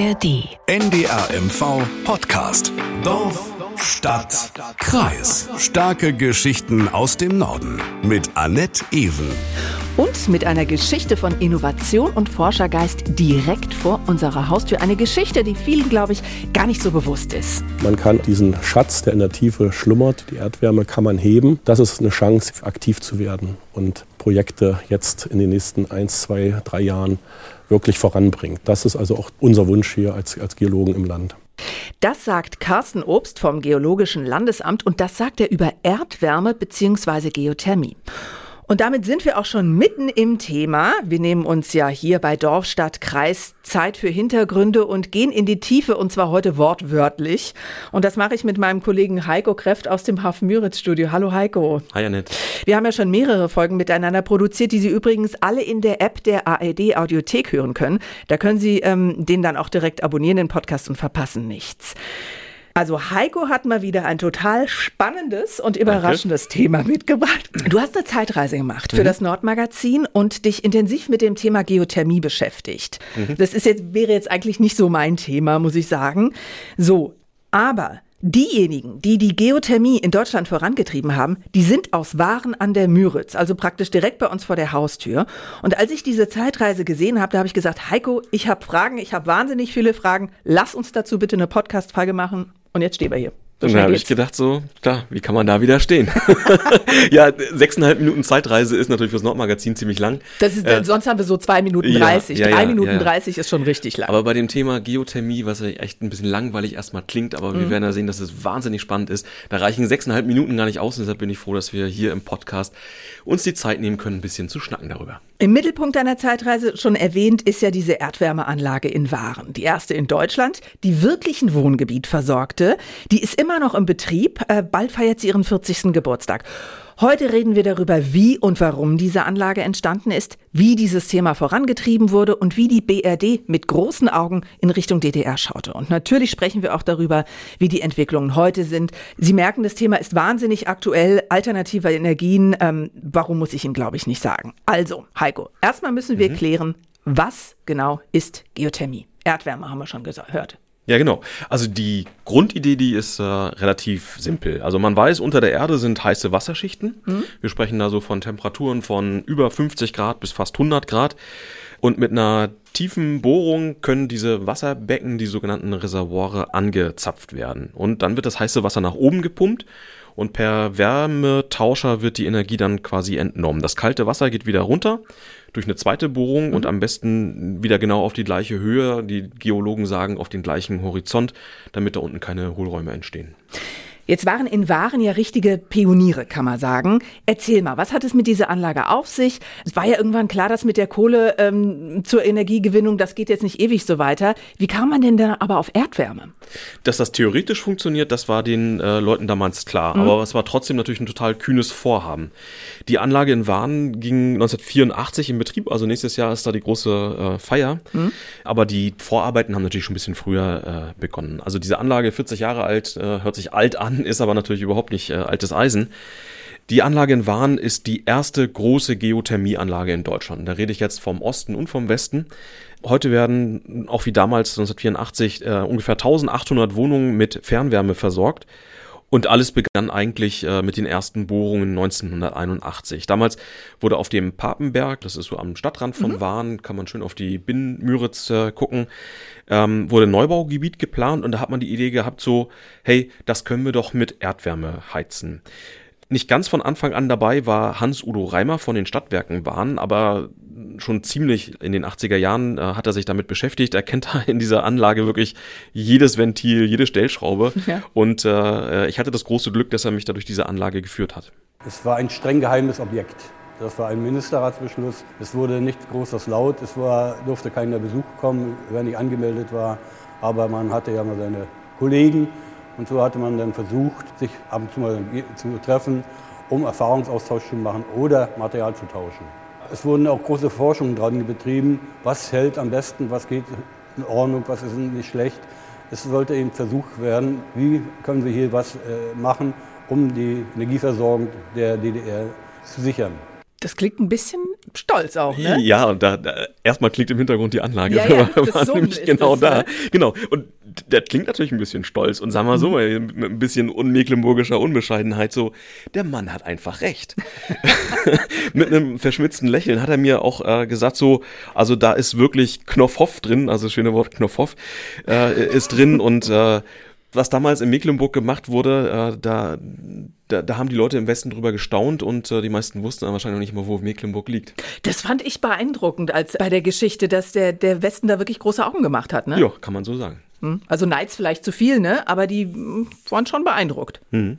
ARD. NDR MV Podcast. Dorf, Stadt, Kreis. Starke Geschichten aus dem Norden. Mit Annette Ewen. Und mit einer Geschichte von Innovation und Forschergeist direkt vor unserer Haustür. Eine Geschichte, die vielen, glaube ich, gar nicht so bewusst ist. Man kann diesen Schatz, der in der Tiefe schlummert, die Erdwärme, kann man heben. Das ist eine Chance, aktiv zu werden und Projekte jetzt in den nächsten eins, zwei, drei Jahren wirklich voranbringt. Das ist also auch unser Wunsch hier als, als Geologen im Land. Das sagt Carsten Obst vom Geologischen Landesamt und das sagt er über Erdwärme bzw. Geothermie. Und damit sind wir auch schon mitten im Thema. Wir nehmen uns ja hier bei Dorf, Stadt, Kreis Zeit für Hintergründe und gehen in die Tiefe und zwar heute wortwörtlich. Und das mache ich mit meinem Kollegen Heiko Kreft aus dem Hafen Müritz Studio. Hallo Heiko. Hi Annette. Wir haben ja schon mehrere Folgen miteinander produziert, die Sie übrigens alle in der App der ARD Audiothek hören können. Da können Sie ähm, den dann auch direkt abonnieren, den Podcast und verpassen nichts. Also Heiko hat mal wieder ein total spannendes und überraschendes Danke. Thema mitgebracht. Du hast eine Zeitreise gemacht für mhm. das Nordmagazin und dich intensiv mit dem Thema Geothermie beschäftigt. Mhm. Das ist jetzt, wäre jetzt eigentlich nicht so mein Thema, muss ich sagen. So, aber Diejenigen, die die Geothermie in Deutschland vorangetrieben haben, die sind aus Waren an der Müritz, also praktisch direkt bei uns vor der Haustür. Und als ich diese Zeitreise gesehen habe, da habe ich gesagt, Heiko, ich habe Fragen, ich habe wahnsinnig viele Fragen. Lass uns dazu bitte eine Podcast-Folge machen und jetzt stehen wir hier. So dann habe ich gedacht, so, klar, wie kann man da wieder stehen? ja, sechseinhalb Minuten Zeitreise ist natürlich fürs Nordmagazin ziemlich lang. Das ist, äh, sonst haben wir so zwei Minuten dreißig. Ja, ja, Drei ja, Minuten dreißig ist schon richtig lang. Aber bei dem Thema Geothermie, was ja echt ein bisschen langweilig erstmal klingt, aber mhm. wir werden ja sehen, dass es wahnsinnig spannend ist. Da reichen sechseinhalb Minuten gar nicht aus und deshalb bin ich froh, dass wir hier im Podcast uns die Zeit nehmen können, ein bisschen zu schnacken darüber. Im Mittelpunkt deiner Zeitreise, schon erwähnt, ist ja diese Erdwärmeanlage in Waren. Die erste in Deutschland, die wirklich ein Wohngebiet versorgte. Die ist immer noch im Betrieb. Äh, bald feiert sie ihren 40. Geburtstag. Heute reden wir darüber, wie und warum diese Anlage entstanden ist, wie dieses Thema vorangetrieben wurde und wie die BRD mit großen Augen in Richtung DDR schaute. Und natürlich sprechen wir auch darüber, wie die Entwicklungen heute sind. Sie merken, das Thema ist wahnsinnig aktuell. Alternative Energien, ähm, warum muss ich Ihnen, glaube ich, nicht sagen. Also, Heiko, erstmal müssen wir mhm. klären, was genau ist Geothermie? Erdwärme haben wir schon gehört. Ja, genau. Also die Grundidee, die ist äh, relativ simpel. Also man weiß, unter der Erde sind heiße Wasserschichten. Mhm. Wir sprechen da so von Temperaturen von über 50 Grad bis fast 100 Grad. Und mit einer tiefen Bohrung können diese Wasserbecken, die sogenannten Reservoire, angezapft werden. Und dann wird das heiße Wasser nach oben gepumpt und per Wärmetauscher wird die Energie dann quasi entnommen. Das kalte Wasser geht wieder runter durch eine zweite Bohrung mhm. und am besten wieder genau auf die gleiche Höhe. Die Geologen sagen auf den gleichen Horizont, damit da unten keine Hohlräume entstehen. Jetzt waren in Waren ja richtige Pioniere, kann man sagen. Erzähl mal, was hat es mit dieser Anlage auf sich? Es war ja irgendwann klar, dass mit der Kohle ähm, zur Energiegewinnung, das geht jetzt nicht ewig so weiter. Wie kam man denn da aber auf Erdwärme? Dass das theoretisch funktioniert, das war den äh, Leuten damals klar. Mhm. Aber es war trotzdem natürlich ein total kühnes Vorhaben. Die Anlage in Waren ging 1984 in Betrieb, also nächstes Jahr ist da die große äh, Feier. Mhm. Aber die Vorarbeiten haben natürlich schon ein bisschen früher äh, begonnen. Also diese Anlage, 40 Jahre alt, äh, hört sich alt an, ist aber natürlich überhaupt nicht äh, altes Eisen. Die Anlage in Wahn ist die erste große Geothermieanlage in Deutschland. Da rede ich jetzt vom Osten und vom Westen. Heute werden, auch wie damals 1984, äh, ungefähr 1800 Wohnungen mit Fernwärme versorgt. Und alles begann eigentlich äh, mit den ersten Bohrungen 1981. Damals wurde auf dem Papenberg, das ist so am Stadtrand von mhm. Wahn, kann man schön auf die Binnenmüritz äh, gucken, ähm, wurde ein Neubaugebiet geplant und da hat man die Idee gehabt, so, hey, das können wir doch mit Erdwärme heizen. Nicht ganz von Anfang an dabei war Hans-Udo Reimer von den Stadtwerken Bahn, aber schon ziemlich in den 80er Jahren äh, hat er sich damit beschäftigt. Er kennt da in dieser Anlage wirklich jedes Ventil, jede Stellschraube. Ja. Und äh, ich hatte das große Glück, dass er mich da durch diese Anlage geführt hat. Es war ein streng geheimes Objekt. Das war ein Ministerratsbeschluss. Es wurde nicht groß laut. Es war, durfte keiner Besuch kommen, wer nicht angemeldet war. Aber man hatte ja mal seine Kollegen und so hatte man dann versucht, sich ab und zu mal zu treffen, um Erfahrungsaustausch zu machen oder Material zu tauschen. Es wurden auch große Forschungen dran betrieben, was hält am besten, was geht in Ordnung, was ist nicht schlecht. Es sollte eben versucht werden, wie können wir hier was äh, machen, um die Energieversorgung der DDR zu sichern. Das klingt ein bisschen stolz auch, ne? Ja, und da, da erstmal klingt im Hintergrund die Anlage. Ja, ja, war, das war nämlich genau das, da. ne? Genau. Und der klingt natürlich ein bisschen stolz und sagen wir so, mit ein bisschen unmecklenburgischer Unbescheidenheit so, der Mann hat einfach recht. mit einem verschmitzten Lächeln hat er mir auch äh, gesagt so, also da ist wirklich Knopfhoff drin, also das schöne Wort Knopfhoff äh, ist drin und äh, was damals in Mecklenburg gemacht wurde, äh, da, da, da haben die Leute im Westen drüber gestaunt und äh, die meisten wussten dann wahrscheinlich noch nicht mal, wo Mecklenburg liegt. Das fand ich beeindruckend als bei der Geschichte, dass der, der Westen da wirklich große Augen gemacht hat, ne? Ja, kann man so sagen. Hm? Also Neids vielleicht zu viel, ne? Aber die hm, waren schon beeindruckt. Mhm.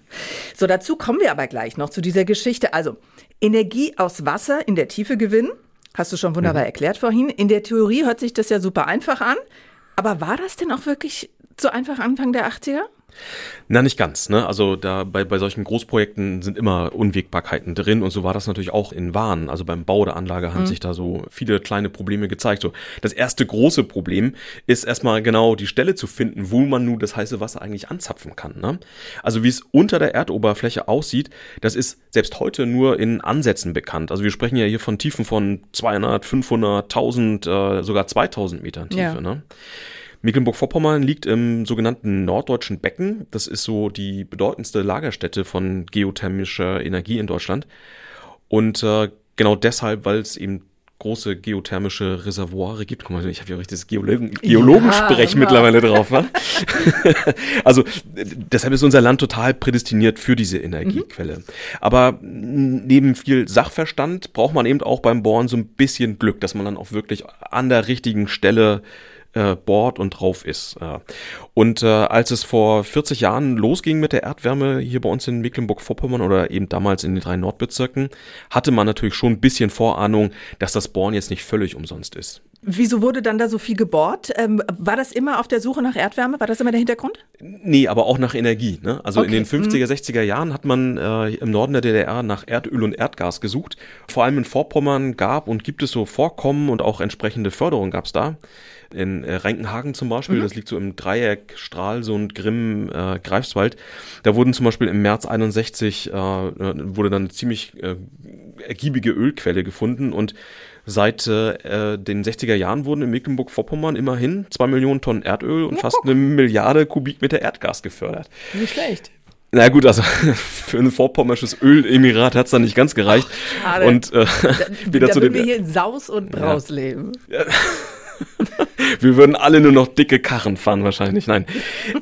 So, dazu kommen wir aber gleich noch zu dieser Geschichte. Also, Energie aus Wasser in der Tiefe gewinnen, hast du schon Mhm. wunderbar erklärt vorhin. In der Theorie hört sich das ja super einfach an. Aber war das denn auch wirklich so einfach Anfang der 80er? Na, nicht ganz, ne? Also da bei, bei solchen Großprojekten sind immer Unwägbarkeiten drin und so war das natürlich auch in Wahn. Also beim Bau der Anlage haben sich da so viele kleine Probleme gezeigt. So, das erste große Problem ist erstmal genau die Stelle zu finden, wo man nun das heiße Wasser eigentlich anzapfen kann. Ne? Also wie es unter der Erdoberfläche aussieht, das ist selbst heute nur in Ansätzen bekannt. Also wir sprechen ja hier von Tiefen von 200, 500, 1000, äh, sogar 2000 Metern Tiefe. Ja. Ne? Mecklenburg-Vorpommern liegt im sogenannten norddeutschen Becken. Das ist so die bedeutendste Lagerstätte von geothermischer Energie in Deutschland. Und äh, genau deshalb, weil es eben große geothermische Reservoire gibt. Guck mal, ich habe ja richtig das Geologen, Geologensprech immer. mittlerweile drauf. Ne? also deshalb ist unser Land total prädestiniert für diese Energiequelle. Aber m, neben viel Sachverstand braucht man eben auch beim Bohren so ein bisschen Glück, dass man dann auch wirklich an der richtigen Stelle äh, bohrt und drauf ist. Und äh, als es vor 40 Jahren losging mit der Erdwärme hier bei uns in Mecklenburg-Vorpommern oder eben damals in den drei Nordbezirken, hatte man natürlich schon ein bisschen Vorahnung, dass das Bohren jetzt nicht völlig umsonst ist. Wieso wurde dann da so viel gebohrt? Ähm, war das immer auf der Suche nach Erdwärme? War das immer der Hintergrund? Nee, aber auch nach Energie. Ne? Also Okay, in den 50er, 60er Jahren hat man äh, im Norden der DDR nach Erdöl und Erdgas gesucht. Vor allem in Vorpommern gab und gibt es so Vorkommen und auch entsprechende Förderung gab es da. In äh, Renkenhagen zum Beispiel, das liegt so im Dreieck Stralsund, Grimm, äh, Greifswald. Da wurden zum Beispiel im März 61 äh, wurde dann eine ziemlich äh, ergiebige Ölquelle gefunden und Seit äh, den 60er Jahren wurden in Mecklenburg-Vorpommern immerhin zwei Millionen Tonnen Erdöl und fast eine Milliarde Kubikmeter Erdgas gefördert. Nicht schlecht. Na gut, also für ein vorpommersches Ölemirat hat's dann nicht ganz gereicht. schade. und äh, wieder da zu würden den, wir hier in Saus und Braus leben. wir würden alle nur noch dicke Karren fahren wahrscheinlich. Nein.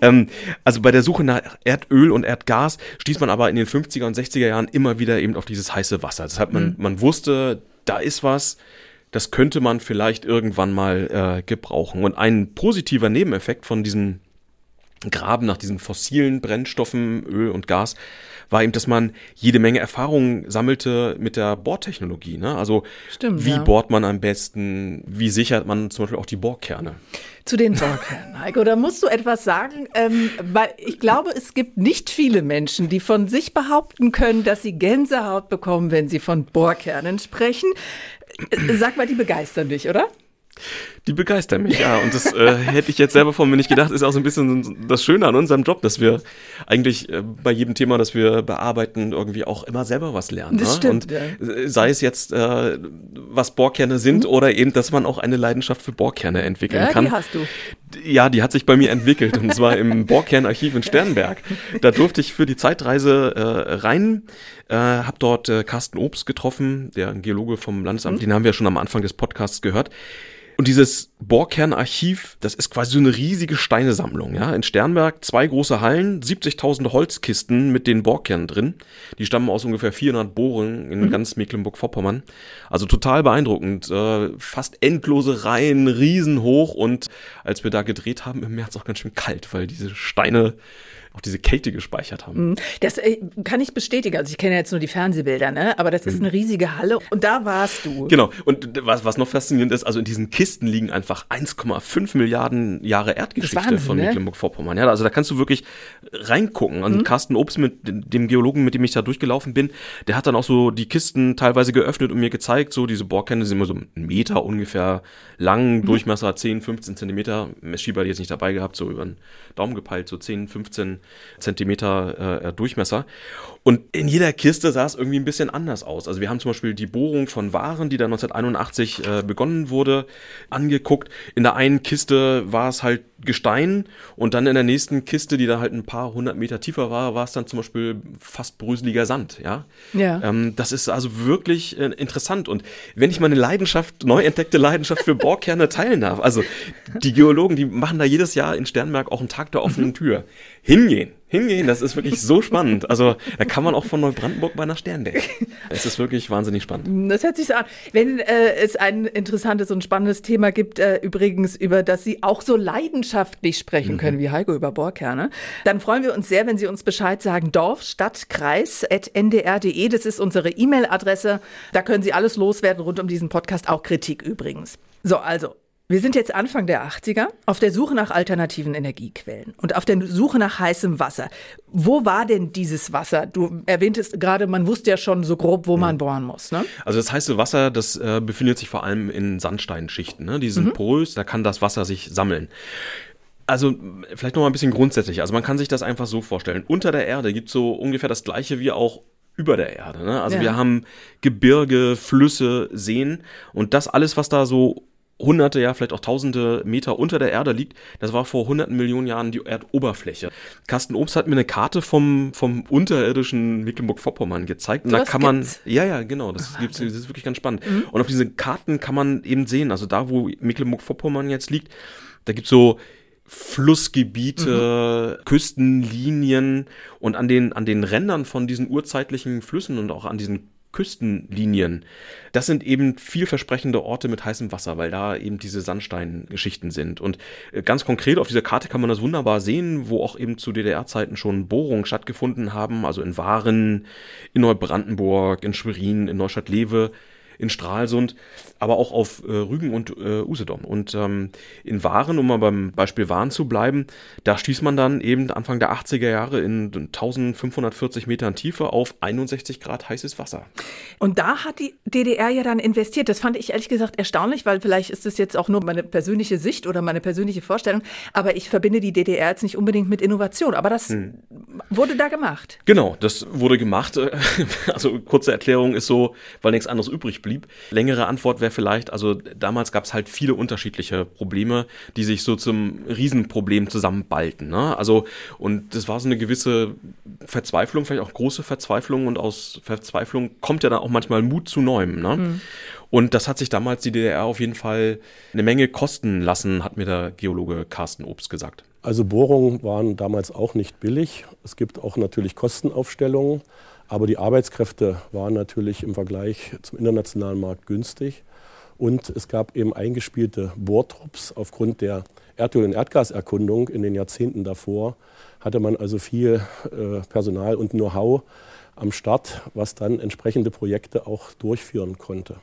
ähm, also bei der Suche nach Erdöl und Erdgas stieß man aber in den 50er und 60er Jahren immer wieder eben auf dieses heiße Wasser. Deshalb man, man wusste, da ist was, das könnte man vielleicht irgendwann mal äh, gebrauchen. Und ein positiver Nebeneffekt von diesem Graben nach diesen fossilen Brennstoffen, Öl und Gas, war eben, dass man jede Menge Erfahrungen sammelte mit der Bohrtechnologie. Ne? Also Stimmt, wie ja. bohrt man am besten, wie sichert man zum Beispiel auch die Bohrkerne. Zu den Bohrkernen, Heiko, da musst du etwas sagen, ähm, weil ich glaube, es gibt nicht viele Menschen, die von sich behaupten können, dass sie Gänsehaut bekommen, wenn sie von Bohrkernen sprechen. Sag mal, die begeistern dich, oder? Die begeistern mich, ja. Und das äh, hätte ich jetzt selber von mir nicht gedacht, ist auch so ein bisschen das Schöne an unserem Job, dass wir eigentlich äh, bei jedem Thema, das wir bearbeiten, irgendwie auch immer selber was lernen. Das ne? stimmt, Und ja. sei es jetzt, äh, was Bohrkerne sind oder eben, dass man auch eine Leidenschaft für Bohrkerne entwickeln Ja, kann. die hast du. Ja, die hat sich bei mir entwickelt und zwar im Bohrkernarchiv in Sternberg. Da durfte ich für die Zeitreise äh, rein, äh, habe dort äh, Carsten Obst getroffen, der ein Geologe vom Landesamt, den haben wir schon am Anfang des Podcasts gehört. Und dieses Bohrkernarchiv, das ist quasi so eine riesige Steinesammlung. Ja? In Sternberg zwei große Hallen, 70.000 Holzkisten mit den Bohrkernen drin. Die stammen aus ungefähr 400 Bohren in ganz Mecklenburg-Vorpommern. Also total beeindruckend. Äh, fast endlose Reihen, riesenhoch. Und als wir da gedreht haben, im März auch ganz schön kalt, weil diese Steine auch diese Kälte gespeichert haben. Das äh, kann ich bestätigen. Also ich kenne jetzt nur die Fernsehbilder, ne? Aber das ist eine riesige Halle und da warst du. Genau. Und was, was noch faszinierend ist, also in diesen Kisten liegen einfach 1,5 Milliarden Jahre Erdgeschichte Wahnsinn, von ne? Mecklenburg-Vorpommern. Ja, also da kannst du wirklich reingucken. Und Carsten Obst, mit dem Geologen, mit dem ich da durchgelaufen bin, der hat dann auch so die Kisten teilweise geöffnet und mir gezeigt, so diese Bohrkerne sind immer so einen Meter ungefähr lang, Durchmesser 10, 15 Zentimeter. Messschieber hat jetzt nicht dabei gehabt, so über den Daumen gepeilt, so 10, 15 Zentimeter äh, Durchmesser. Und in jeder Kiste sah es irgendwie ein bisschen anders aus. Also wir haben zum Beispiel die Bohrung von Waren, die da 1981 äh, begonnen wurde, angeguckt. In der einen Kiste war es halt Gestein und dann in der nächsten Kiste, die da halt ein paar hundert Meter tiefer war, war es dann zum Beispiel fast bröseliger Sand. Ja, ja. Ähm, das ist also wirklich äh, interessant. Und wenn ich meine Leidenschaft, neu entdeckte Leidenschaft für Bohrkerne teilen darf, also die Geologen, die machen da jedes Jahr in Sternberg auch einen Tag der offenen Tür. Hingehen hingehen. Das ist wirklich so spannend. Also da kann man auch von Neubrandenburg bei einer Sterndecke. Es ist wirklich wahnsinnig spannend. Das hört sich so an. Wenn äh, es ein interessantes und spannendes Thema gibt, äh, übrigens, über das Sie auch so leidenschaftlich sprechen können mhm. wie Heiko über Bohrkerne, dann freuen wir uns sehr, wenn Sie uns Bescheid sagen. Dorf, Stadt, Kreis, ndr.de. Das ist unsere E-Mail-Adresse. Da können Sie alles loswerden rund um diesen Podcast, auch Kritik übrigens. So, also wir sind jetzt Anfang der 80er auf der Suche nach alternativen Energiequellen und auf der Suche nach heißem Wasser. Wo war denn dieses Wasser? Du erwähntest gerade, man wusste ja schon so grob, wo man bohren muss. Ne? Also das heiße Wasser, das äh, befindet sich vor allem in Sandsteinschichten. Ne? Die sind mhm. porös, da kann das Wasser sich sammeln. Also vielleicht noch mal ein bisschen grundsätzlich. Also man kann sich das einfach so vorstellen. Unter der Erde gibt es so ungefähr das gleiche wie auch über der Erde. Ne? Also ja. wir haben Gebirge, Flüsse, Seen und das alles, was da so hunderte, ja, vielleicht auch tausende Meter unter der Erde liegt. Das war vor hunderten Millionen Jahren die Erdoberfläche. Carsten Obst hat mir eine Karte vom, vom unterirdischen Mecklenburg-Vorpommern gezeigt. Und da kann man, gibt's? ja, ja, genau, das, gibt's, das ist wirklich ganz spannend. Mhm. Und auf diesen Karten kann man eben sehen, also da, wo Mecklenburg-Vorpommern jetzt liegt, da gibt's so Flussgebiete, mhm. Küstenlinien und an den, an den Rändern von diesen urzeitlichen Flüssen und auch an diesen Küstenlinien. Das sind eben vielversprechende Orte mit heißem Wasser, weil da eben diese Sandsteingeschichten sind. Und äh, ganz konkret auf dieser Karte kann man das wunderbar sehen, wo auch eben zu DDR-Zeiten schon Bohrungen stattgefunden haben, also in Waren, in Neubrandenburg, in Schwerin, in Neustadt-Lewe in Stralsund, aber auch auf äh, Rügen und äh, Usedom. Und ähm, in Waren, um mal beim Beispiel Waren zu bleiben, da stieß man dann eben Anfang der 80er Jahre in 1540 Metern Tiefe auf 61 Grad heißes Wasser. Und da hat die DDR ja dann investiert. Das fand ich ehrlich gesagt erstaunlich, weil vielleicht ist das jetzt auch nur meine persönliche Sicht oder meine persönliche Vorstellung, aber ich verbinde die DDR jetzt nicht unbedingt mit Innovation. Aber das hm. wurde da gemacht. Genau, das wurde gemacht. Also kurze Erklärung ist so, weil nichts anderes übrig blieb blieb. Längere Antwort wäre vielleicht, also damals gab es halt viele unterschiedliche Probleme, die sich so zum Riesenproblem zusammenballten. Ne? Also, und das war so eine gewisse Verzweiflung, vielleicht auch große Verzweiflung und aus Verzweiflung kommt ja dann auch manchmal Mut zu Neuem. Ne? Mhm. Und das hat sich damals die DDR auf jeden Fall eine Menge kosten lassen, hat mir der Geologe Carsten Obst gesagt. Also Bohrungen waren damals auch nicht billig. Es gibt auch natürlich Kostenaufstellungen. Aber die Arbeitskräfte waren natürlich im Vergleich zum internationalen Markt günstig. Und es gab eben eingespielte Bohrtrupps. Aufgrund der Erdöl- und Erdgaserkundung in den Jahrzehnten davor hatte man also viel äh, Personal und Know-how am Start, was dann entsprechende Projekte auch durchführen konnte.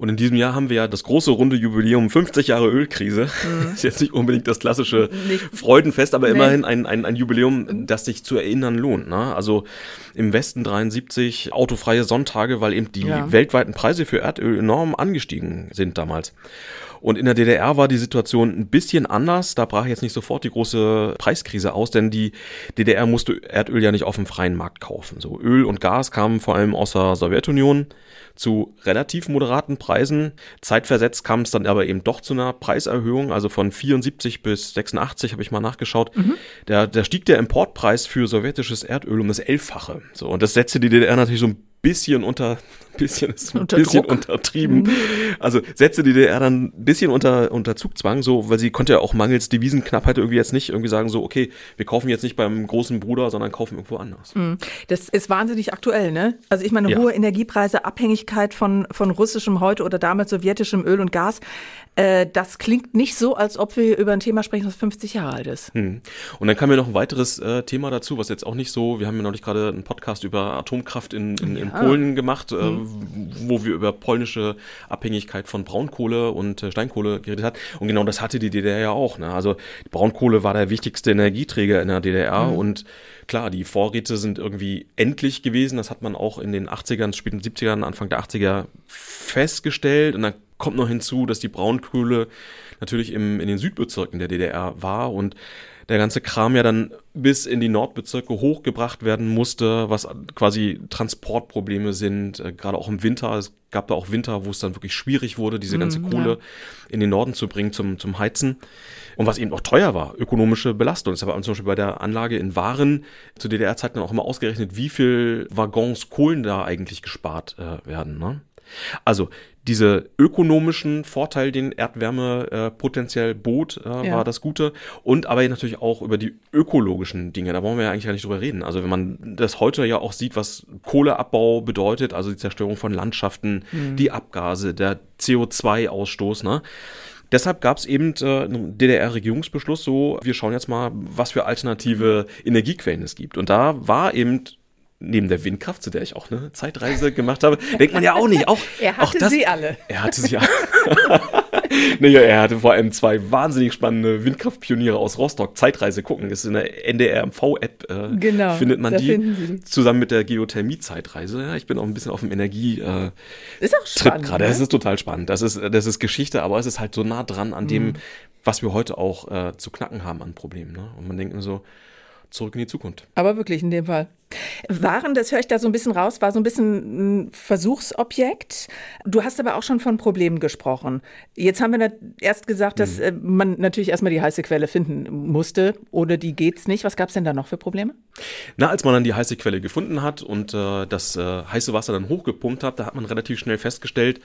Und in diesem Jahr haben wir ja das große runde Jubiläum 50 Jahre Ölkrise. Mhm. Ist jetzt nicht unbedingt das klassische nicht. Freudenfest, aber nee. immerhin ein, ein, ein Jubiläum, das sich zu erinnern lohnt. Ne? Also im Westen 73 autofreie Sonntage, weil eben die ja. weltweiten Preise für Erdöl enorm angestiegen sind damals. Und in der DDR war die Situation ein bisschen anders. Da brach jetzt nicht sofort die große Preiskrise aus, denn die DDR musste Erdöl ja nicht auf dem freien Markt kaufen. So Öl und Gas kamen vor allem aus der Sowjetunion zu relativ moderaten Preisen. Zeitversetzt kam es dann aber eben doch zu einer Preiserhöhung, also von 74 bis 86 habe ich mal nachgeschaut. Mhm. Da, da stieg der Importpreis für sowjetisches Erdöl um das Elffache. So, und das setzte die DDR natürlich so ein bisschen unter, bisschen ist ein unter bisschen Druck. untertrieben. Mhm. Also setzte die DDR dann ein bisschen unter, unter Zugzwang, so, weil sie konnte ja auch mangels Devisenknappheit irgendwie jetzt nicht irgendwie sagen, so, okay, wir kaufen jetzt nicht beim großen Bruder, sondern kaufen irgendwo anders. Mhm. Das ist wahnsinnig aktuell, ne? Also ich meine, ja. hohe Energiepreise, Abhängigkeit von, von russischem heute oder damals sowjetischem Öl und Gas, äh, das klingt nicht so, als ob wir über ein Thema sprechen, das 50 Jahre alt ist. Mhm. Und dann kam ja noch ein weiteres äh, Thema dazu, was jetzt auch nicht so, wir haben ja neulich gerade einen Podcast über Atomkraft in, in, ja. in Polen gemacht, äh, mhm. Wo wir über polnische Abhängigkeit von Braunkohle und äh, Steinkohle geredet haben. Und genau das hatte die DDR ja auch. Ne? Also Braunkohle war der wichtigste Energieträger in der DDR mhm. und klar, die Vorräte sind irgendwie endlich gewesen. Das hat man auch in den 80ern, späten 70ern, Anfang der 80er festgestellt. Und dann kommt noch hinzu, dass die Braunkohle natürlich im, in den Südbezirken der DDR war und der ganze Kram ja dann bis in die Nordbezirke hochgebracht werden musste, was quasi Transportprobleme sind, äh, gerade auch im Winter. Es gab da auch Winter, wo es dann wirklich schwierig wurde, diese ganze Mm, Kohle ja. in den Norden zu bringen zum, zum Heizen. Und was eben auch teuer war, ökonomische Belastung. Das habe zum Beispiel bei der Anlage in Waren zu DDR-Zeiten auch immer ausgerechnet, wie viel Waggons Kohlen da eigentlich gespart äh, werden. Ne? Also diese ökonomischen Vorteil, den Erdwärme äh, potenziell bot, äh, Ja. war das Gute. Und aber natürlich auch über die ökologischen Dinge. Da wollen wir ja eigentlich gar nicht drüber reden. Also wenn man das heute ja auch sieht, was Kohleabbau bedeutet, also die Zerstörung von Landschaften, die Abgase, der CO2-Ausstoß, ne? Deshalb gab es eben äh, einen DDR-Regierungsbeschluss, so, wir schauen jetzt mal, was für alternative Energiequellen es gibt. Und da war eben neben der Windkraft, zu der ich auch eine Zeitreise gemacht habe, denkt man ja auch nicht. Auch, Er auch hatte das, sie alle. Er hatte sie alle. naja, er hatte vor allem zwei wahnsinnig spannende Windkraftpioniere aus Rostock. Zeitreise gucken, ist in der NDR-MV-App. Äh, Genau, findet man die zusammen mit der Geothermie-Zeitreise. Ja, ich bin auch ein bisschen auf dem Energie. Äh, Ist auch spannend. gerade. ne? Das ist total spannend. Das ist, das ist Geschichte, aber es ist halt so nah dran an Mhm. dem, was wir heute auch äh, zu knacken haben an Problemen. Ne? Und man denkt nur so, zurück in die Zukunft. Aber wirklich in dem Fall. Waren, das höre ich da so ein bisschen raus, war so ein bisschen ein Versuchsobjekt. Du hast aber auch schon von Problemen gesprochen. Jetzt haben wir erst gesagt, dass Mhm. äh, man natürlich erstmal die heiße Quelle finden musste. Ohne die geht's nicht. Was gab es denn da noch für Probleme? Na, als man dann die heiße Quelle gefunden hat und äh, das äh, heiße Wasser dann hochgepumpt hat, da hat man relativ schnell festgestellt,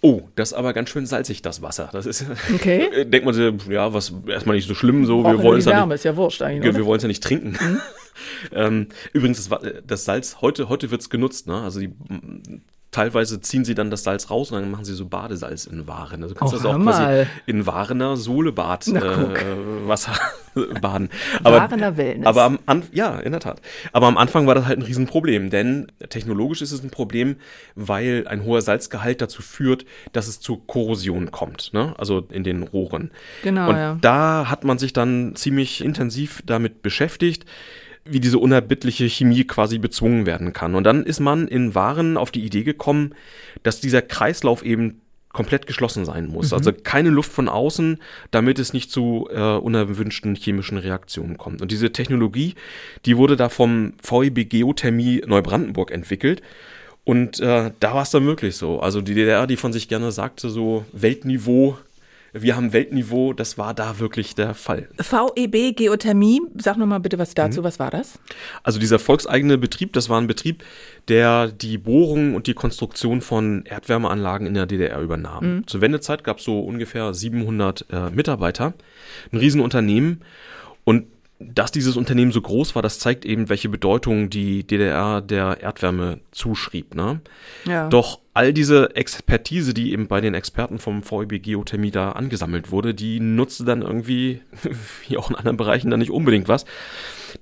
oh, das ist aber ganz schön salzig, das Wasser. Das ist, Okay. denkt man sich, ja, was erstmal nicht so schlimm, so, wir wollen es ja nicht ist ja wurscht eigentlich. Wir, wollen es ja nicht trinken. Mhm. ähm, übrigens, das, das Salz, heute, heute wird es genutzt. Ne? Also die, teilweise ziehen sie dann das Salz raus und dann machen sie so Badesalz in Waren. Also du kannst Och, das auch quasi in Warener Sohlebad Na, äh, Wasser baden. Warener Wellness. Aber am An ja, in der Tat. Aber am Anfang war das halt ein Riesenproblem, denn technologisch ist es ein Problem, weil ein hoher Salzgehalt dazu führt, dass es zu Korrosion kommt, ne? also in den Rohren. Genau, Und ja. da hat man sich dann ziemlich intensiv damit beschäftigt, wie diese unerbittliche Chemie quasi bezwungen werden kann. Und dann ist man in Waren auf die Idee gekommen, dass dieser Kreislauf eben komplett geschlossen sein muss. Also keine Luft von außen, damit es nicht zu äh, unerwünschten chemischen Reaktionen kommt. Und diese Technologie, die wurde da vom VEB Geothermie Neubrandenburg entwickelt. Und äh, da war es dann möglich so. Also die DDR, die von sich gerne sagte, so Weltniveau, wir haben Weltniveau, das war da wirklich der Fall. VEB Geothermie, sag noch mal bitte was Mhm. dazu. Was war das? Also dieser volkseigene Betrieb, das war ein Betrieb, der die Bohrung und die Konstruktion von Erdwärmeanlagen in der DDR übernahm. Zur Wendezeit gab es so ungefähr 700 äh, Mitarbeiter, ein Riesenunternehmen. Und dass dieses Unternehmen so groß war, das zeigt eben, welche Bedeutung die DDR der Erdwärme zuschrieb. Ne? Ja. Doch all diese Expertise, die eben bei den Experten vom VEB Geothermie da angesammelt wurde, die nutzte dann irgendwie, wie auch in anderen Bereichen, dann nicht unbedingt was.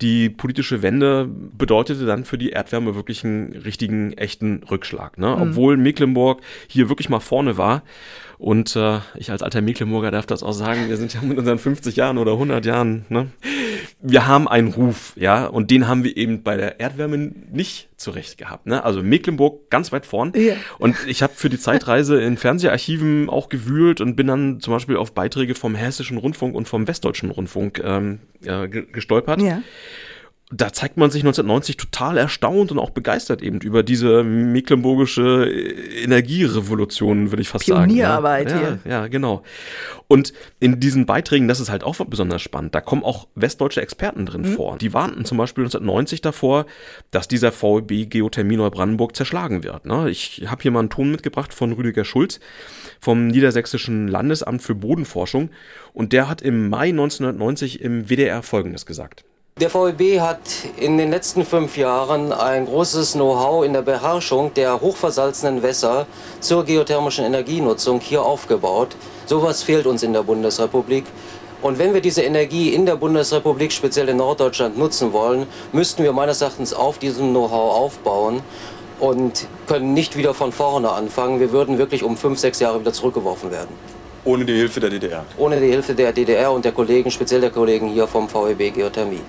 Die politische Wende bedeutete dann für die Erdwärme wirklich einen richtigen, echten Rückschlag. Ne? Obwohl Mecklenburg hier wirklich mal vorne war. Und äh, ich als alter Mecklenburger darf das auch sagen, wir sind ja mit unseren 50 Jahren oder 100 Jahren, ne? Wir haben einen Ruf, ja, und den haben wir eben bei der Erdwärme nicht zurecht gehabt. Ne? Also Mecklenburg ganz weit vorn. Ja. Und ich habe für die Zeitreise in Fernseharchiven auch gewühlt und bin dann zum Beispiel auf Beiträge vom Hessischen Rundfunk und vom Westdeutschen Rundfunk ähm, äh, ge- gestolpert. ja. Da zeigt man sich 1990 total erstaunt und auch begeistert eben über diese mecklenburgische äh, Energierevolution, würde ich fast Pionierarbeit sagen. hier. Ja, ja, genau. Und in diesen Beiträgen, das ist halt auch besonders spannend, da kommen auch westdeutsche Experten drin Mhm. vor. Die warnten zum Beispiel 1990 davor, dass dieser VEB Geothermie Neubrandenburg zerschlagen wird. Ne? Ich habe hier mal einen Ton mitgebracht von Rüdiger Schulz vom Niedersächsischen Landesamt für Bodenforschung und der hat im Mai 1990 im WDR Folgendes gesagt. Der VEB hat in den letzten fünf Jahren ein großes Know-how in der Beherrschung der hochversalzenen Wässer zur geothermischen Energienutzung hier aufgebaut. Sowas fehlt uns in der Bundesrepublik. Und wenn wir diese Energie in der Bundesrepublik, speziell in Norddeutschland, nutzen wollen, müssten wir meines Erachtens auf diesem Know-how aufbauen und können nicht wieder von vorne anfangen. Wir würden wirklich um fünf, sechs Jahre wieder zurückgeworfen werden. Ohne die Hilfe der DDR. Ohne die Hilfe der DDR und der Kollegen, speziell der Kollegen hier vom VEB Geothermie.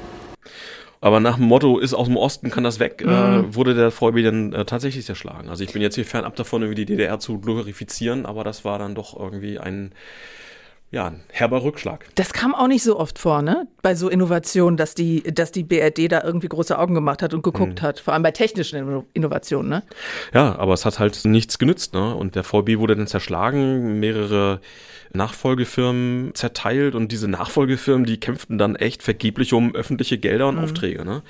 Aber nach dem Motto, ist aus dem Osten, kann das weg, Mhm. äh, wurde der VEB dann äh, tatsächlich zerschlagen. Also ich bin jetzt hier fernab davon, irgendwie die DDR zu glorifizieren, aber das war dann doch irgendwie ein ja, ein herber Rückschlag. Das kam auch nicht so oft vor, ne? Bei so Innovationen, dass die, dass die BRD da irgendwie große Augen gemacht hat und geguckt mhm. hat. Vor allem bei technischen Innovationen, ne? Ja, aber es hat halt nichts genützt, ne? Und der VB wurde dann zerschlagen, mehrere Nachfolgefirmen zerteilt und diese Nachfolgefirmen, die kämpften dann echt vergeblich um öffentliche Gelder und mhm. Aufträge. Ne?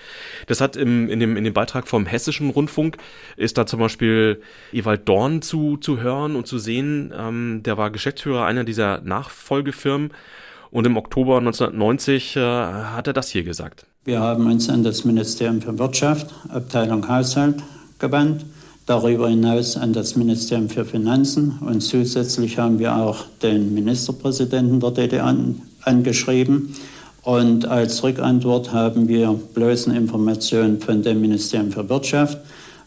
Das hat im, in, dem, in dem Beitrag vom Hessischen Rundfunk ist da zum Beispiel Ewald Dorn zu, zu hören und zu sehen. Ähm, der war Geschäftsführer einer dieser Nachfolgefirmen und im Oktober 1990 äh, hat er das hier gesagt. Wir haben uns an das Ministerium für Wirtschaft, Abteilung Haushalt gewandt darüber hinaus an das Ministerium für Finanzen und zusätzlich haben wir auch den Ministerpräsidenten der DDR angeschrieben. Und als Rückantwort haben wir bloßen Informationen von dem Ministerium für Wirtschaft,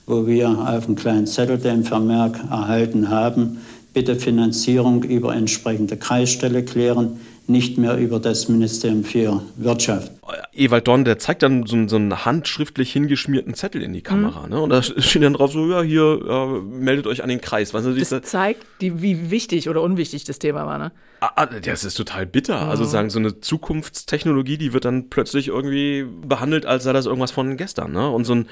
wo wir auf einen kleinen Zettel den Vermerk erhalten haben, bitte Finanzierung über entsprechende Kreisstelle klären nicht mehr über das Ministerium für Wirtschaft. Ewald Dorn, der zeigt dann so, so einen handschriftlich hingeschmierten Zettel in die Kamera. Mhm. Ne? Und da steht dann drauf so, ja, hier, äh, meldet euch an den Kreis. Was das zeigt, die, wie wichtig oder unwichtig das Thema war, ne? Ah, ah das ist total bitter. Mhm. Also sagen, so eine Zukunftstechnologie, die wird dann plötzlich irgendwie behandelt, als sei das irgendwas von gestern. Ne? Und so ein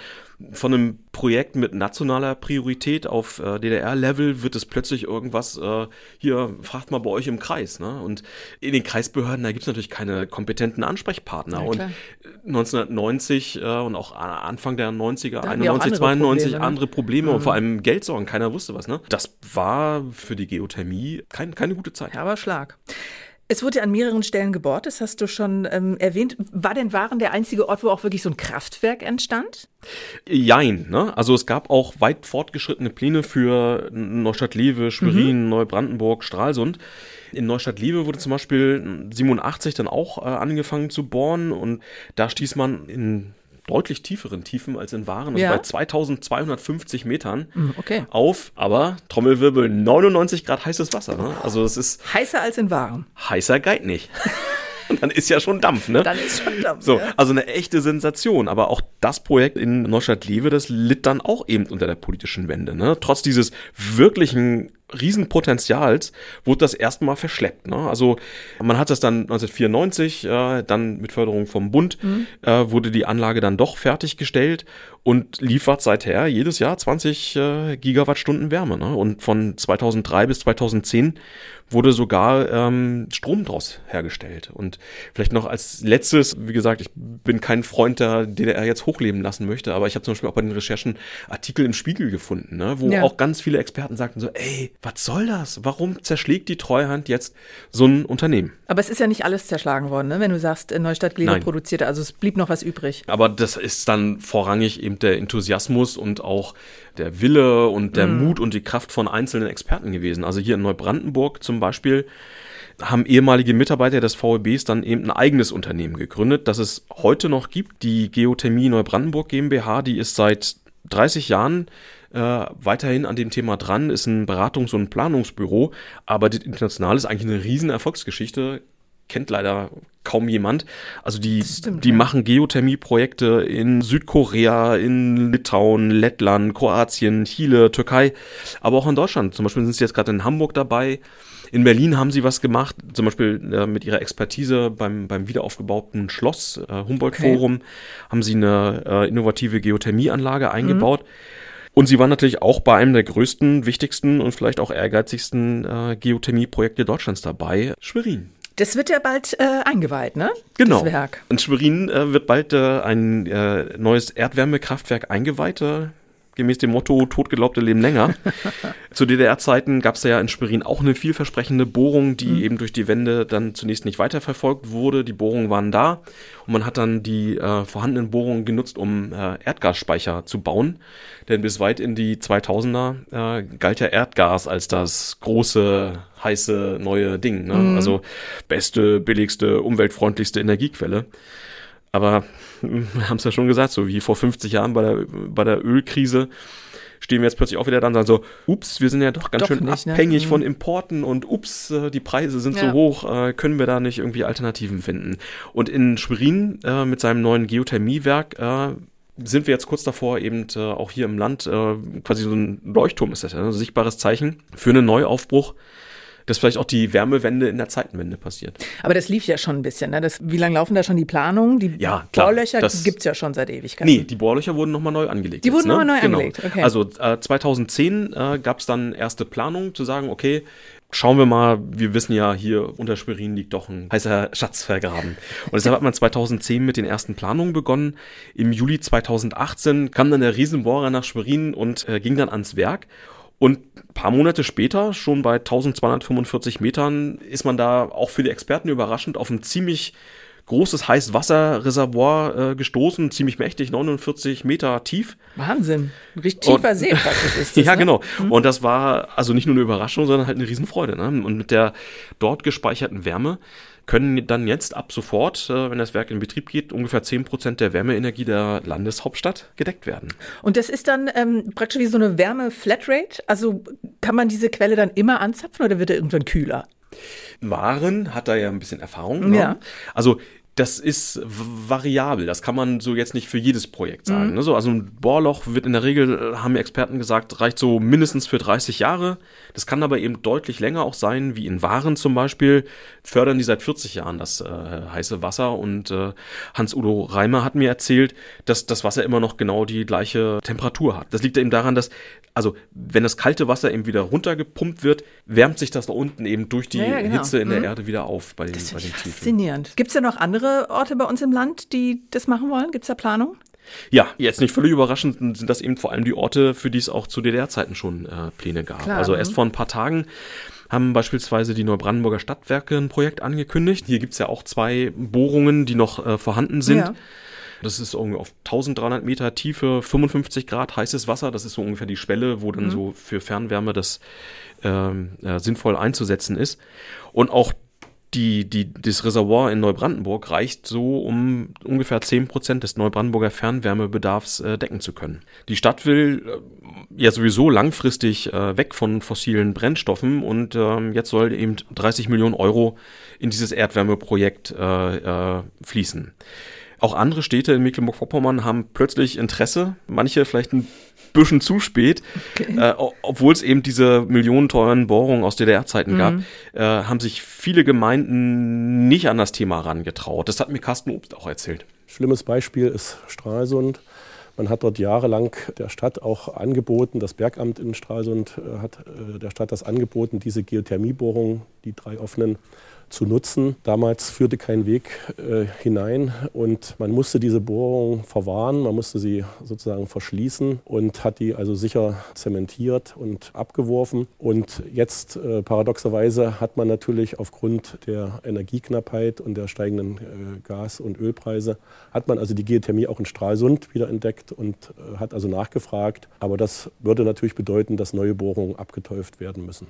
von einem Projekt mit nationaler Priorität auf äh, DDR-Level wird es plötzlich irgendwas, äh, hier, fragt mal bei euch im Kreis. Ne? Und in den Kreisbehörden, da gibt es natürlich keine kompetenten Ansprechpartner. Ja, und 1990 äh, und auch Anfang der 90er, 91, 92 Probleme, ne? andere Probleme mhm. und vor allem Geldsorgen, keiner wusste was. Ne? Das war für die Geothermie kein, keine gute Zeit. Ja, aber Schlag. Es wurde an mehreren Stellen gebohrt, das hast du schon ähm, erwähnt. War denn Waren der einzige Ort, wo auch wirklich so ein Kraftwerk entstand? Jein, ne? Also es gab auch weit fortgeschrittene Pläne für Neustadt-Lewe, Schwerin, mhm. Neubrandenburg, Stralsund. In Neustadt-Lewe wurde zum Beispiel 87 dann auch äh, angefangen zu bohren und da stieß man in deutlich tieferen Tiefen als in Waren, also ja. bei 2250 Metern hm, okay. auf, aber Trommelwirbel 99 Grad heißes Wasser. Ne? Also es ist heißer als in Waren. Heißer geht nicht. dann ist ja schon Dampf, ne? Dann ist schon Dampf. So, ja. also eine echte Sensation. Aber auch das Projekt in Neustadt-Lewe, das litt dann auch eben unter der politischen Wende, ne? Trotz dieses wirklichen Riesenpotenzials wurde das erstmal verschleppt. Ne? Also man hat das dann 1994, äh, dann mit Förderung vom Bund, mhm. äh, wurde die Anlage dann doch fertiggestellt und liefert seither jedes Jahr 20 äh, Gigawattstunden Wärme. Ne? Und von 2003 bis 2010 wurde sogar ähm, Strom draus hergestellt. Und vielleicht noch als letztes, wie gesagt, ich bin kein Freund, der DDR jetzt hochleben lassen möchte, aber ich habe zum Beispiel auch bei den Recherchen Artikel im Spiegel gefunden, ne? wo ja. auch ganz viele Experten sagten so, ey, was soll das? Warum zerschlägt die Treuhand jetzt so ein Unternehmen? Aber es ist ja nicht alles zerschlagen worden, ne? wenn du sagst, Neustadt Gläser produzierte, also es blieb noch was übrig. Aber das ist dann vorrangig eben der Enthusiasmus und auch der Wille und der mm. Mut und die Kraft von einzelnen Experten gewesen. Also hier in Neubrandenburg zum Beispiel haben ehemalige Mitarbeiter des VEBs dann eben ein eigenes Unternehmen gegründet, das es heute noch gibt. Die Geothermie Neubrandenburg GmbH, die ist seit 30 Jahren äh, weiterhin an dem Thema dran, ist ein Beratungs- und Planungsbüro, arbeitet international, ist eigentlich eine riesen Erfolgsgeschichte, kennt leider kaum jemand. Also die, stimmt, die ja. machen Geothermie-Projekte in Südkorea, in Litauen, Lettland, Kroatien, Chile, Türkei, aber auch in Deutschland. Zum Beispiel sind sie jetzt gerade in Hamburg dabei. In Berlin haben sie was gemacht, zum Beispiel äh, mit ihrer Expertise beim, beim wiederaufgebauten Schloss äh, Humboldt-Forum okay. haben sie eine äh, innovative Geothermieanlage eingebaut. Mhm. Und sie waren natürlich auch bei einem der größten, wichtigsten und vielleicht auch ehrgeizigsten äh, Geothermie-Projekte Deutschlands dabei, Schwerin. Das wird ja bald äh, eingeweiht, ne? Genau. Das Werk. In Schwerin äh, wird bald äh, ein äh, neues Erdwärmekraftwerk eingeweiht. Gemäß dem Motto Totgelaubte leben länger. Zu DDR-Zeiten gab es ja in Schwerin auch eine vielversprechende Bohrung, die mhm. eben durch die Wende dann zunächst nicht weiterverfolgt wurde. Die Bohrungen waren da und man hat dann die äh, vorhandenen Bohrungen genutzt, um äh, Erdgasspeicher zu bauen. Denn bis weit in die 2000er äh, galt ja Erdgas als das große, heiße, neue Ding. Ne? Mhm. Also beste, billigste, umweltfreundlichste Energiequelle. Aber wir haben es ja schon gesagt, so wie vor 50 Jahren bei der, bei der Ölkrise stehen wir jetzt plötzlich auch wieder da und sagen so, ups, wir sind ja doch ganz doch schön nicht, ne? abhängig ne? von Importen und ups, äh, die Preise sind ja. so hoch, äh, können wir da nicht irgendwie Alternativen finden? Und in Schwerin äh, mit seinem neuen Geothermiewerk äh, sind wir jetzt kurz davor, eben äh, auch hier im Land, äh, quasi so ein Leuchtturm ist das ja, ein sichtbares Zeichen für einen Neuaufbruch dass vielleicht auch die Wärmewende in der Zeitenwende passiert. Aber das lief ja schon ein bisschen. Ne? Das, wie lange laufen da schon die Planungen? Die ja, klar, Bohrlöcher gibt es ja schon seit Ewigkeiten. Nee, die Bohrlöcher wurden nochmal neu angelegt. Die jetzt, wurden ne? nochmal neu genau. angelegt, okay. Also äh, 2010 äh, gab es dann erste Planungen zu sagen, okay, Schauen wir mal, wir wissen ja, hier unter Schwerin liegt doch ein heißer Schatz vergraben. Und deshalb hat man 2010 mit den ersten Planungen begonnen. Im Juli 2018 kam dann der Riesenbohrer nach Schwerin und äh, ging dann ans Werk. Und ein paar Monate später, schon bei 1245 Metern, ist man da auch für die Experten überraschend auf ein ziemlich großes Heißwasserreservoir äh, gestoßen, ziemlich mächtig, 49 Meter tief. Wahnsinn. Richtig tiefer Und- See praktisch ist das. ja, ne? genau. Und das war also nicht nur eine Überraschung, sondern halt eine Riesenfreude. Ne? Und mit der dort gespeicherten Wärme können dann jetzt ab sofort, äh, wenn das Werk in Betrieb geht, ungefähr 10 Prozent der Wärmeenergie der Landeshauptstadt gedeckt werden. Und das ist dann ähm, praktisch wie so eine Wärme-Flatrate. Also kann man diese Quelle dann immer anzapfen oder wird er irgendwann kühler? Waren hat da ja ein bisschen Erfahrung. Ne? Ja. Also das ist variabel. Das kann man so jetzt nicht für jedes Projekt sagen. Ne? So, also ein Bohrloch wird in der Regel, äh, haben Experten gesagt, reicht so mindestens für 30 Jahre. Das kann aber eben deutlich länger auch sein, wie in Waren zum Beispiel. Fördern die seit 40 Jahren das äh, heiße Wasser. Und äh, Hans-Udo Reimer hat mir erzählt, dass das Wasser immer noch genau die gleiche Temperatur hat. Das liegt eben daran, dass also wenn das kalte Wasser eben wieder runtergepumpt wird, wärmt sich das da unten eben durch die Ja, ja, genau. Hitze in der Mhm. Erde wieder auf bei den, Das bei den Tiefen. faszinierend. Gibt es ja noch andere Orte bei uns im Land, die das machen wollen? Gibt es da Planung? Ja, jetzt nicht völlig überraschend sind das eben vor allem die Orte, für die es auch zu DDR-Zeiten schon äh, Pläne gab. Klar, also mhm. erst vor ein paar Tagen haben beispielsweise die Neubrandenburger Stadtwerke ein Projekt angekündigt. Hier gibt's ja auch zwei Bohrungen, die noch äh, vorhanden sind. Ja. Das ist irgendwie auf 1300 Meter Tiefe, 55 Grad heißes Wasser. Das ist so ungefähr die Schwelle, wo dann Mhm. so für Fernwärme das ähm, äh, sinnvoll einzusetzen ist. Und auch die, die, das Reservoir in Neubrandenburg reicht so, um ungefähr 10 Prozent des Neubrandenburger Fernwärmebedarfs äh, decken zu können. Die Stadt will äh, ja sowieso langfristig äh, weg von fossilen Brennstoffen und ähm, jetzt soll eben 30 Millionen Euro in dieses Erdwärmeprojekt äh, äh, fließen. Auch andere Städte in Mecklenburg-Vorpommern haben plötzlich Interesse, manche vielleicht ein bisschen zu spät, äh, o- obwohl es eben diese millionenteuren Bohrungen aus DDR-Zeiten gab, äh, haben sich viele Gemeinden nicht an das Thema rangetraut. Das hat mir Carsten Obst auch erzählt. Schlimmes Beispiel ist Stralsund. Man hat dort jahrelang der Stadt auch angeboten, das Bergamt in Stralsund äh, hat äh, der Stadt das angeboten, diese Geothermiebohrungen, die drei offenen, zu nutzen. Damals führte kein Weg äh, hinein und man musste diese Bohrungen verwahren, man musste sie sozusagen verschließen und hat die also sicher zementiert und abgeworfen. Und jetzt äh, paradoxerweise hat man natürlich aufgrund der Energieknappheit und der steigenden äh, Gas- und Ölpreise, hat man also die Geothermie auch in Stralsund wieder entdeckt und äh, hat also nachgefragt. Aber das würde natürlich bedeuten, dass neue Bohrungen abgetäuft werden müssen.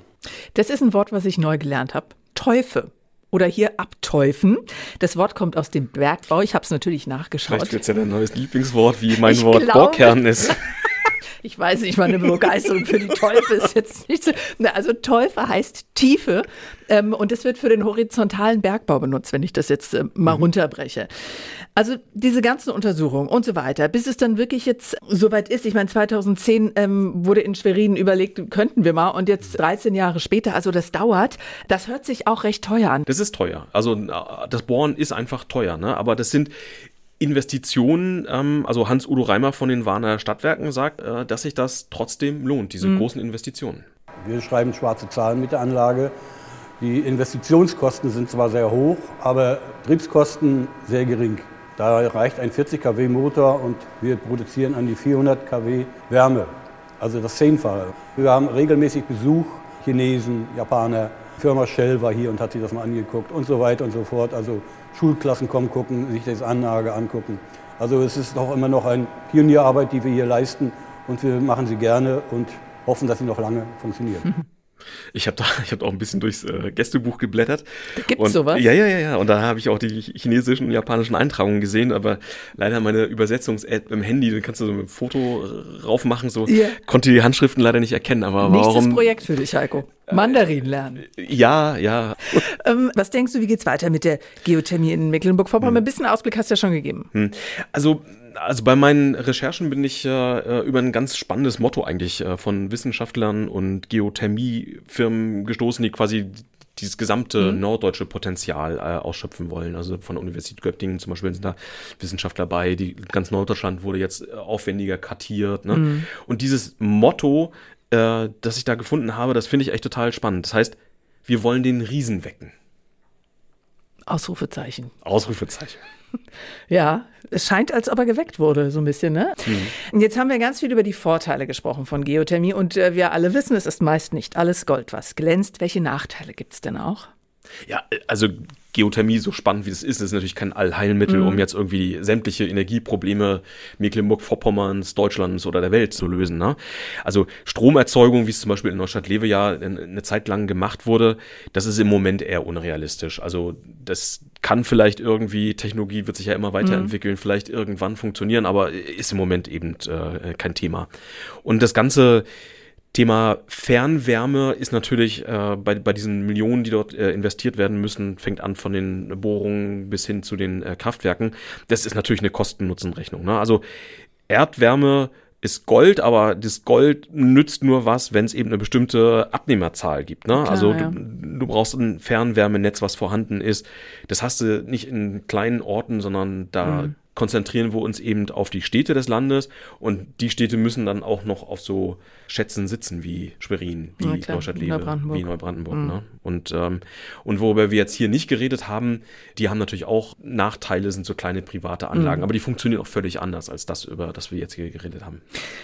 Das ist ein Wort, was ich neu gelernt habe. Teufel. Oder hier abteufen. Das Wort kommt aus dem Bergbau. Ich habe es natürlich nachgeschaut. Vielleicht wird es ja dein neues Lieblingswort, wie mein Ich Wort glaube- Bohrkern ist. Ich weiß nicht, meine Begeisterung für die Teufel ist jetzt nicht so. Na, also Teufel heißt Tiefe ähm, und das wird für den horizontalen Bergbau benutzt, wenn ich das jetzt äh, mal runterbreche. Also diese ganzen Untersuchungen und so weiter, bis es dann wirklich jetzt soweit ist. Ich meine, 2010 ähm, wurde in Schwerin überlegt, könnten wir mal und jetzt 13 Jahre später, also das dauert. Das hört sich auch recht teuer an. Das ist teuer. Also äh, das Bohren ist einfach teuer, ne? aber das sind Investitionen, ähm, also Hans-Udo Reimer von den Warner Stadtwerken sagt, äh, dass sich das trotzdem lohnt, diese großen Investitionen. Wir schreiben schwarze Zahlen mit der Anlage. Die Investitionskosten sind zwar sehr hoch, aber Betriebskosten sehr gering. Da reicht ein 40 kW Motor und wir produzieren an die 400 kW Wärme. Also das Zehnfache. Wir haben regelmäßig Besuch, Chinesen, Japaner. Firma Shell war hier und hat sich das mal angeguckt und so weiter und so fort. Also Schulklassen kommen gucken, sich das Anlage angucken. Also es ist doch immer noch eine Pionierarbeit, die wir hier leisten und wir machen sie gerne und hoffen, dass sie noch lange funktioniert. Ich habe da, ich habe auch ein bisschen durchs äh, Gästebuch geblättert. Gibt's und, sowas? Ja, ja, ja, ja. Und da habe ich auch die chinesischen und japanischen Eintragungen gesehen, aber leider meine Übersetzungs-App im Handy, da kannst du so ein Foto raufmachen, so Ja. konnte die Handschriften leider nicht erkennen. Aber Nächstes warum? Projekt für dich, Heiko. Mandarin lernen. Ja, ja. Ähm, was denkst du, wie geht's weiter mit der Geothermie in Mecklenburg-Vorpommern? Ein bisschen Ausblick hast du ja schon gegeben. Hm. Also Also bei meinen Recherchen bin ich äh, über ein ganz spannendes Motto eigentlich äh, von Wissenschaftlern und Geothermiefirmen gestoßen, die quasi dieses gesamte mhm. norddeutsche Potenzial äh, ausschöpfen wollen. Also von der Universität Göttingen zum Beispiel sind da Wissenschaftler bei, die ganz Norddeutschland wurde jetzt äh, aufwendiger kartiert. Ne? Mhm. Und dieses Motto, äh, das ich da gefunden habe, das finde ich echt total spannend. Das heißt, wir wollen den Riesen wecken. Ausrufezeichen. Ausrufezeichen. Ja, es scheint, als ob er geweckt wurde, so ein bisschen, ne? Mhm. Jetzt haben wir ganz viel über die Vorteile gesprochen von Geothermie und äh, wir alle wissen, es ist meist nicht alles Gold, was glänzt. Welche Nachteile gibt es denn auch? Ja, also Geothermie, so spannend wie es ist, ist natürlich kein Allheilmittel, mhm. um jetzt irgendwie sämtliche Energieprobleme Mecklenburg-Vorpommerns, Deutschlands oder der Welt zu lösen. Ne? Also Stromerzeugung, wie es zum Beispiel in Neustadt-Lewe ja eine Zeit lang gemacht wurde, das ist im Moment eher unrealistisch. Also das kann vielleicht irgendwie, Technologie wird sich ja immer weiterentwickeln, mhm. vielleicht irgendwann funktionieren, aber ist im Moment eben äh, kein Thema. Und das Ganze Thema Fernwärme ist natürlich äh, bei, bei diesen Millionen, die dort äh, investiert werden müssen, fängt an von den Bohrungen bis hin zu den äh, Kraftwerken. Das ist natürlich eine Kosten-Nutzen-Rechnung. Ne? Also Erdwärme ist Gold, aber das Gold nützt nur was, wenn es eben eine bestimmte Abnehmerzahl gibt. Ne? Klar, also ja. du, du, brauchst ein Fernwärmenetz, was vorhanden ist. Das hast du nicht in kleinen Orten, sondern da mhm konzentrieren wir uns eben auf die Städte des Landes und die Städte müssen dann auch noch auf so Schätzen sitzen wie Schwerin, wie ja, Neubrandenburg. wie Neubrandenburg. Mhm. Ne? Und, ähm, und worüber wir jetzt hier nicht geredet haben, die haben natürlich auch Nachteile, sind so kleine private Anlagen, mhm. aber die funktionieren auch völlig anders als das, über das wir jetzt hier geredet haben.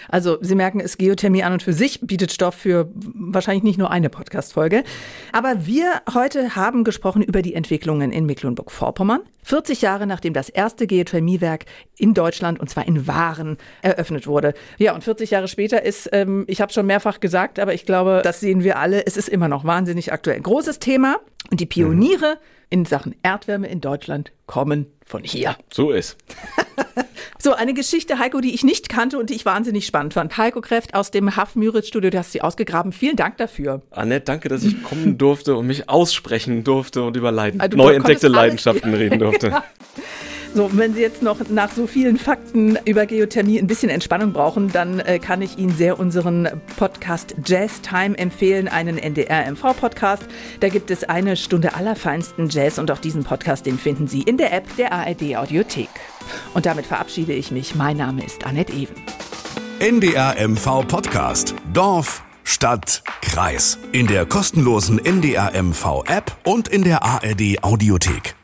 Also Sie merken, es Geothermie an und für sich bietet Stoff für wahrscheinlich nicht nur eine Podcast-Folge. Aber wir heute haben gesprochen über die Entwicklungen in Mecklenburg-Vorpommern. 40 Jahre nachdem das erste Geothermiewerk in Deutschland und zwar in Waren eröffnet wurde. Ja, und 40 Jahre später ist, ähm, ich habe schon mehrfach gesagt, aber ich glaube, das sehen wir alle, es ist immer noch wahnsinnig aktuell. Großes Thema und die Pioniere mhm. in Sachen Erdwärme in Deutschland kommen von hier. So ist. so, eine Geschichte, Heiko, die ich nicht kannte und die ich wahnsinnig spannend fand. Heiko Kräft aus dem Haff Müritz Studio, du hast sie ausgegraben. Vielen Dank dafür. Annette, danke, dass ich kommen durfte und mich aussprechen durfte und über Leiden, also, neu entdeckte Leidenschaften reden durfte. ja. So, wenn Sie jetzt noch nach so vielen Fakten über Geothermie ein bisschen Entspannung brauchen, dann äh, kann ich Ihnen sehr unseren Podcast Jazz Time empfehlen, einen NDR-MV-Podcast. Da gibt es eine Stunde allerfeinsten Jazz und auch diesen Podcast, den finden Sie in der App der ARD Audiothek. Und damit verabschiede ich mich. Mein Name ist Annette Even. NDR MV Podcast. Dorf, Stadt, Kreis. In der kostenlosen NDR MV App und in der ARD Audiothek.